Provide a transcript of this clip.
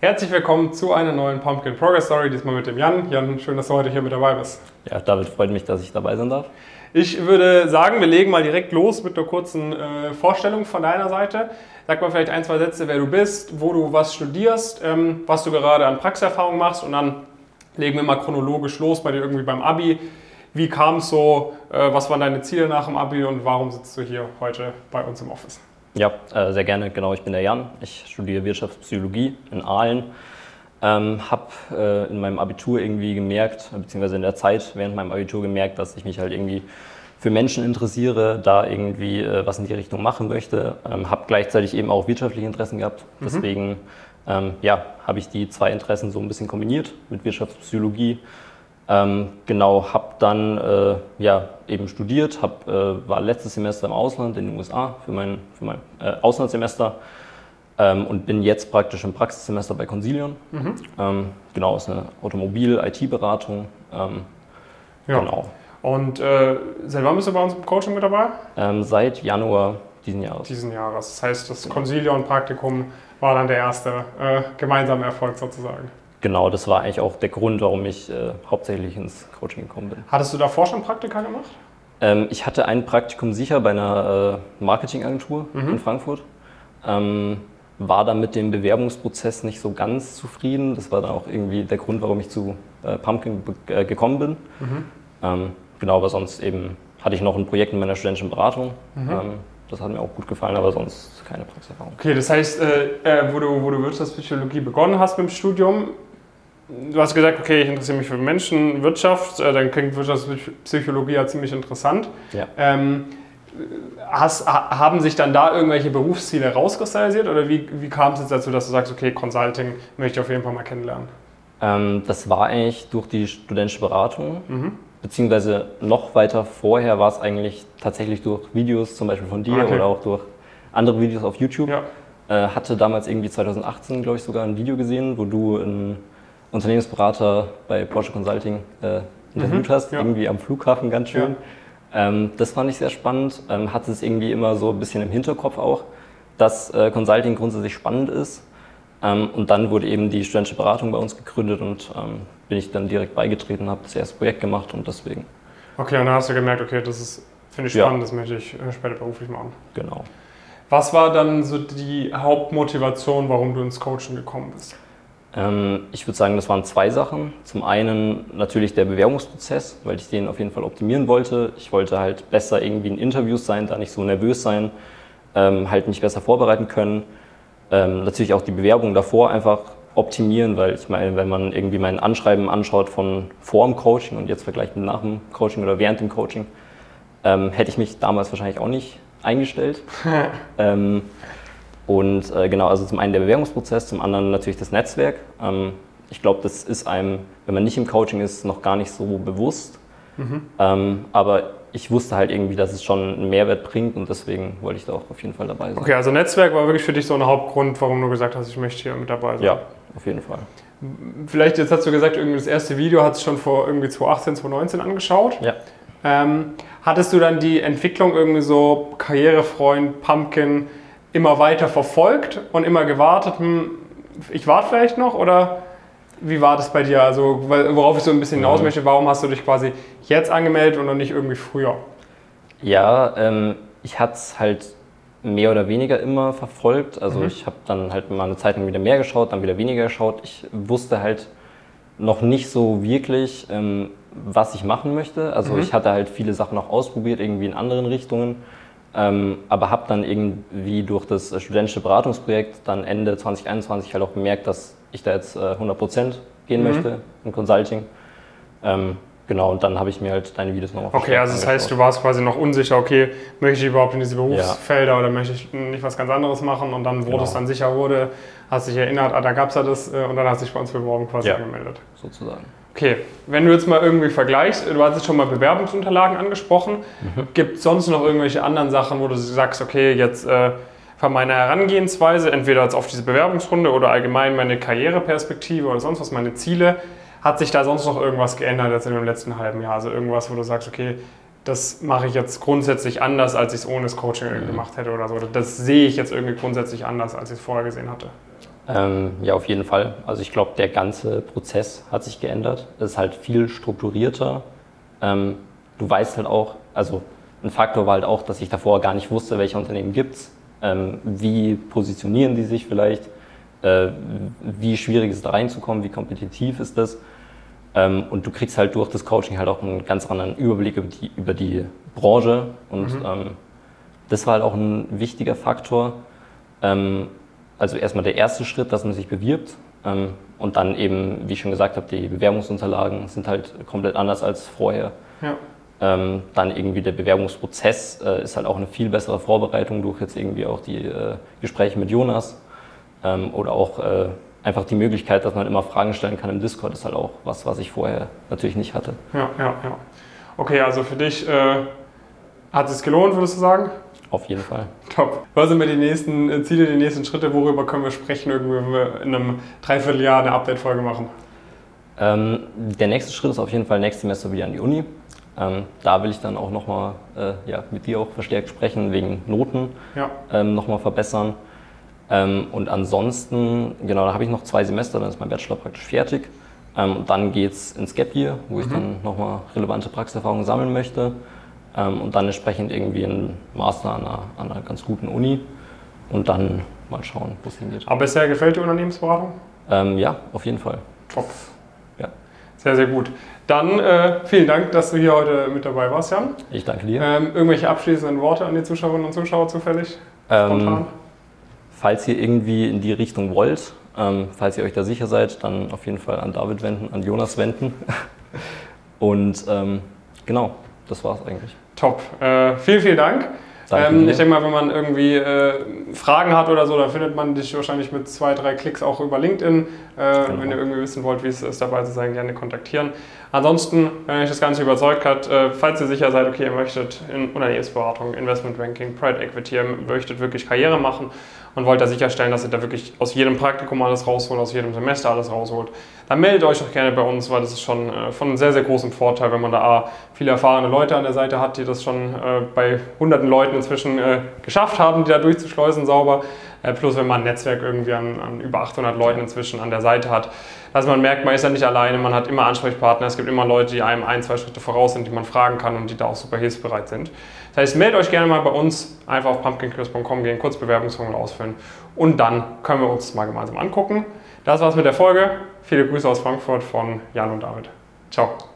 Herzlich willkommen zu einer neuen Pumpkin Progress Story, diesmal mit dem Jan. Jan, schön, dass du heute hier mit dabei bist. Ja, David, freut mich, dass ich dabei sein darf. Ich würde sagen, wir legen mal direkt los mit einer kurzen äh, Vorstellung von deiner Seite. Sag mal vielleicht ein, zwei Sätze, wer du bist, wo du was studierst, ähm, was du gerade an Praxiserfahrung machst und dann legen wir mal chronologisch los bei dir irgendwie beim Abi. Wie kam es so, äh, was waren deine Ziele nach dem Abi und warum sitzt du hier heute bei uns im Office? Ja, äh, sehr gerne. Genau, ich bin der Jan. Ich studiere Wirtschaftspsychologie in Aalen. Ähm, habe äh, in meinem Abitur irgendwie gemerkt, beziehungsweise in der Zeit während meinem Abitur gemerkt, dass ich mich halt irgendwie für Menschen interessiere, da irgendwie äh, was in die Richtung machen möchte. Ähm, habe gleichzeitig eben auch wirtschaftliche Interessen gehabt. Mhm. Deswegen ähm, ja, habe ich die zwei Interessen so ein bisschen kombiniert mit Wirtschaftspsychologie ähm, genau, habe dann äh, ja, eben studiert, hab, äh, war letztes Semester im Ausland in den USA für mein, für mein äh, Auslandssemester ähm, und bin jetzt praktisch im Praxissemester bei Consilion. Mhm. Ähm, genau, ist eine Automobil-IT-Beratung. Ähm, ja. Genau. Und äh, seit wann bist du bei uns im Coaching mit dabei? Ähm, seit Januar diesen Jahres. Diesen Jahres. Das heißt, das Consilion-Praktikum war dann der erste äh, gemeinsame Erfolg sozusagen. Genau, das war eigentlich auch der Grund, warum ich äh, hauptsächlich ins Coaching gekommen bin. Hattest du davor schon Praktika gemacht? Ähm, ich hatte ein Praktikum sicher bei einer äh, Marketingagentur mhm. in Frankfurt. Ähm, war dann mit dem Bewerbungsprozess nicht so ganz zufrieden. Das war dann auch irgendwie der Grund, warum ich zu äh, Pumpkin äh, gekommen bin. Mhm. Ähm, genau, aber sonst eben hatte ich noch ein Projekt in meiner studentischen Beratung. Mhm. Ähm, das hat mir auch gut gefallen, aber sonst keine Praxiserfahrung. Okay, das heißt, äh, äh, wo, du, wo du Wirtschaftspsychologie begonnen hast mit dem Studium, du hast gesagt, okay, ich interessiere mich für Menschen, Wirtschaft, äh, dann klingt Wirtschaftspsychologie ja ziemlich interessant. Ja. Ähm, hast, haben sich dann da irgendwelche Berufsziele rauskristallisiert oder wie, wie kam es jetzt dazu, dass du sagst, okay, Consulting möchte ich auf jeden Fall mal kennenlernen? Ähm, das war eigentlich durch die studentische Beratung, mhm. beziehungsweise noch weiter vorher war es eigentlich tatsächlich durch Videos, zum Beispiel von dir okay. oder auch durch andere Videos auf YouTube. Ja. Äh, hatte damals irgendwie 2018, glaube ich, sogar ein Video gesehen, wo du ein Unternehmensberater bei Porsche Consulting äh, interviewt mhm, hast, ja. irgendwie am Flughafen ganz schön. Ja. Ähm, das fand ich sehr spannend. Ähm, hatte es irgendwie immer so ein bisschen im Hinterkopf auch, dass äh, Consulting grundsätzlich spannend ist. Ähm, und dann wurde eben die studentische Beratung bei uns gegründet und ähm, bin ich dann direkt beigetreten, habe das erste Projekt gemacht und deswegen. Okay, und dann hast du gemerkt, okay, das ist, finde ich spannend, ja. das möchte ich äh, später beruflich machen. Genau. Was war dann so die Hauptmotivation, warum du ins Coaching gekommen bist? Ähm, ich würde sagen, das waren zwei Sachen. Zum einen natürlich der Bewerbungsprozess, weil ich den auf jeden Fall optimieren wollte. Ich wollte halt besser irgendwie in Interviews sein, da nicht so nervös sein, ähm, halt mich besser vorbereiten können. Ähm, natürlich auch die Bewerbung davor einfach optimieren, weil ich meine, wenn man irgendwie mein Anschreiben anschaut von vor dem Coaching und jetzt vergleicht mit nach dem Coaching oder während dem Coaching, hätte ich mich damals wahrscheinlich auch nicht eingestellt. und äh, genau, also zum einen der Bewerbungsprozess, zum anderen natürlich das Netzwerk. Ähm, ich glaube, das ist einem, wenn man nicht im Coaching ist, noch gar nicht so bewusst. Mhm. Ähm, aber ich wusste halt irgendwie, dass es schon einen Mehrwert bringt und deswegen wollte ich da auch auf jeden Fall dabei sein. Okay, also Netzwerk war wirklich für dich so ein Hauptgrund, warum du gesagt hast, ich möchte hier mit dabei sein. Ja, auf jeden Fall. Vielleicht, jetzt hast du gesagt, irgendwie das erste Video hat es schon vor irgendwie 2018, 2019 angeschaut. Ja. Ähm, hattest du dann die Entwicklung irgendwie so Karrierefreund, Pumpkin, immer weiter verfolgt und immer gewartet, hm, ich warte vielleicht noch oder wie war das bei dir? Also worauf ich so ein bisschen hinaus mhm. möchte, warum hast du dich quasi jetzt angemeldet und noch nicht irgendwie früher? Ja, ähm, ich hatte es halt mehr oder weniger immer verfolgt. Also mhm. ich habe dann halt mal eine Zeit lang wieder mehr geschaut, dann wieder weniger geschaut. Ich wusste halt noch nicht so wirklich, ähm, was ich machen möchte. Also mhm. ich hatte halt viele Sachen auch ausprobiert, irgendwie in anderen Richtungen. Ähm, aber habe dann irgendwie durch das studentische Beratungsprojekt dann Ende 2021 halt auch gemerkt, dass ich da jetzt äh, 100% gehen mhm. möchte im Consulting. Ähm, genau, und dann habe ich mir halt deine Videos nochmal Okay, also das angeschaut. heißt, du warst quasi noch unsicher, okay, möchte ich überhaupt in diese Berufsfelder ja. oder möchte ich nicht was ganz anderes machen? Und dann, wo genau. es dann sicher wurde, hast dich erinnert, ah, da gab es ja das äh, und dann hast du dich bei uns beworben quasi ja, angemeldet. sozusagen. Okay, wenn du jetzt mal irgendwie vergleichst, du hast jetzt schon mal Bewerbungsunterlagen angesprochen, mhm. gibt es sonst noch irgendwelche anderen Sachen, wo du sagst, okay, jetzt äh, von meiner Herangehensweise, entweder jetzt auf diese Bewerbungsrunde oder allgemein meine Karriereperspektive oder sonst was, meine Ziele, hat sich da sonst noch irgendwas geändert jetzt in dem letzten halben Jahr? Also irgendwas, wo du sagst, okay, das mache ich jetzt grundsätzlich anders, als ich es ohne das Coaching mhm. gemacht hätte oder so. Das sehe ich jetzt irgendwie grundsätzlich anders, als ich es vorher gesehen hatte. Ähm, ja, auf jeden Fall. Also ich glaube, der ganze Prozess hat sich geändert. Es ist halt viel strukturierter. Ähm, du weißt halt auch, also ein Faktor war halt auch, dass ich davor gar nicht wusste, welche Unternehmen gibt es, ähm, wie positionieren die sich vielleicht, äh, wie schwierig ist es da reinzukommen, wie kompetitiv ist das. Ähm, und du kriegst halt durch das Coaching halt auch einen ganz anderen Überblick über die, über die Branche. Und mhm. ähm, das war halt auch ein wichtiger Faktor. Ähm, also erstmal der erste Schritt, dass man sich bewirbt. Ähm, und dann eben, wie ich schon gesagt habe, die Bewerbungsunterlagen sind halt komplett anders als vorher. Ja. Ähm, dann irgendwie der Bewerbungsprozess äh, ist halt auch eine viel bessere Vorbereitung durch jetzt irgendwie auch die äh, Gespräche mit Jonas ähm, oder auch äh, einfach die Möglichkeit, dass man immer Fragen stellen kann im Discord, ist halt auch was, was ich vorher natürlich nicht hatte. Ja, ja, ja. Okay, also für dich äh, hat es gelohnt, würdest du sagen? Auf jeden Fall. Top. Was sind wir die nächsten äh, Ziele, die nächsten Schritte? Worüber können wir sprechen, irgendwie, wenn wir in einem Dreivierteljahr eine Update-Folge machen? Ähm, der nächste Schritt ist auf jeden Fall nächstes Semester wieder an die Uni. Ähm, da will ich dann auch nochmal äh, ja, mit dir auch verstärkt sprechen, wegen Noten ja. ähm, nochmal verbessern. Ähm, und ansonsten, genau, da habe ich noch zwei Semester, dann ist mein Bachelor praktisch fertig. Ähm, und dann geht es ins Gap Year, wo mhm. ich dann nochmal relevante Praxiserfahrungen sammeln möchte. Ähm, und dann entsprechend irgendwie einen Master an einer, an einer ganz guten Uni und dann mal schauen, wo es hingeht. Aber bisher gefällt dir Unternehmensberatung? Ähm, ja, auf jeden Fall. Top. Ja. Sehr, sehr gut. Dann äh, vielen Dank, dass du hier heute mit dabei warst, Jan. Ich danke dir. Ähm, irgendwelche abschließenden Worte an die Zuschauerinnen und Zuschauer zufällig? Ähm, falls ihr irgendwie in die Richtung wollt, ähm, falls ihr euch da sicher seid, dann auf jeden Fall an David wenden, an Jonas wenden. und ähm, genau, das war es eigentlich. Top. Äh, vielen, vielen Dank. Ähm, ich denke mal, wenn man irgendwie äh, Fragen hat oder so, dann findet man dich wahrscheinlich mit zwei, drei Klicks auch über LinkedIn. Äh, genau. Wenn ihr irgendwie wissen wollt, wie es ist, dabei zu sein, gerne kontaktieren. Ansonsten, wenn euch das Ganze überzeugt hat, äh, falls ihr sicher seid, okay, ihr möchtet in Unternehmensberatung, Investmentbanking, Private Equity, ihr möchtet wirklich Karriere machen und wollt da sicherstellen, dass ihr da wirklich aus jedem Praktikum alles rausholt, aus jedem Semester alles rausholt, dann meldet euch doch gerne bei uns, weil das ist schon äh, von sehr, sehr großem Vorteil, wenn man da A, viele erfahrene Leute an der Seite hat, die das schon äh, bei hunderten Leuten inzwischen äh, geschafft haben, die da durchzuschleusen sauber. Äh, plus wenn man ein Netzwerk irgendwie an, an, über 800 Leuten inzwischen an der Seite hat, dass man merkt, man ist ja nicht alleine, man hat immer Ansprechpartner, es gibt immer Leute, die einem ein, zwei Schritte voraus sind, die man fragen kann und die da auch super hilfsbereit sind. Das heißt, meldet euch gerne mal bei uns, einfach auf pumpkincrisp.com gehen, kurz Bewerbungsformular ausfüllen und dann können wir uns das mal gemeinsam angucken. Das war's mit der Folge. Viele Grüße aus Frankfurt von Jan und David. Ciao.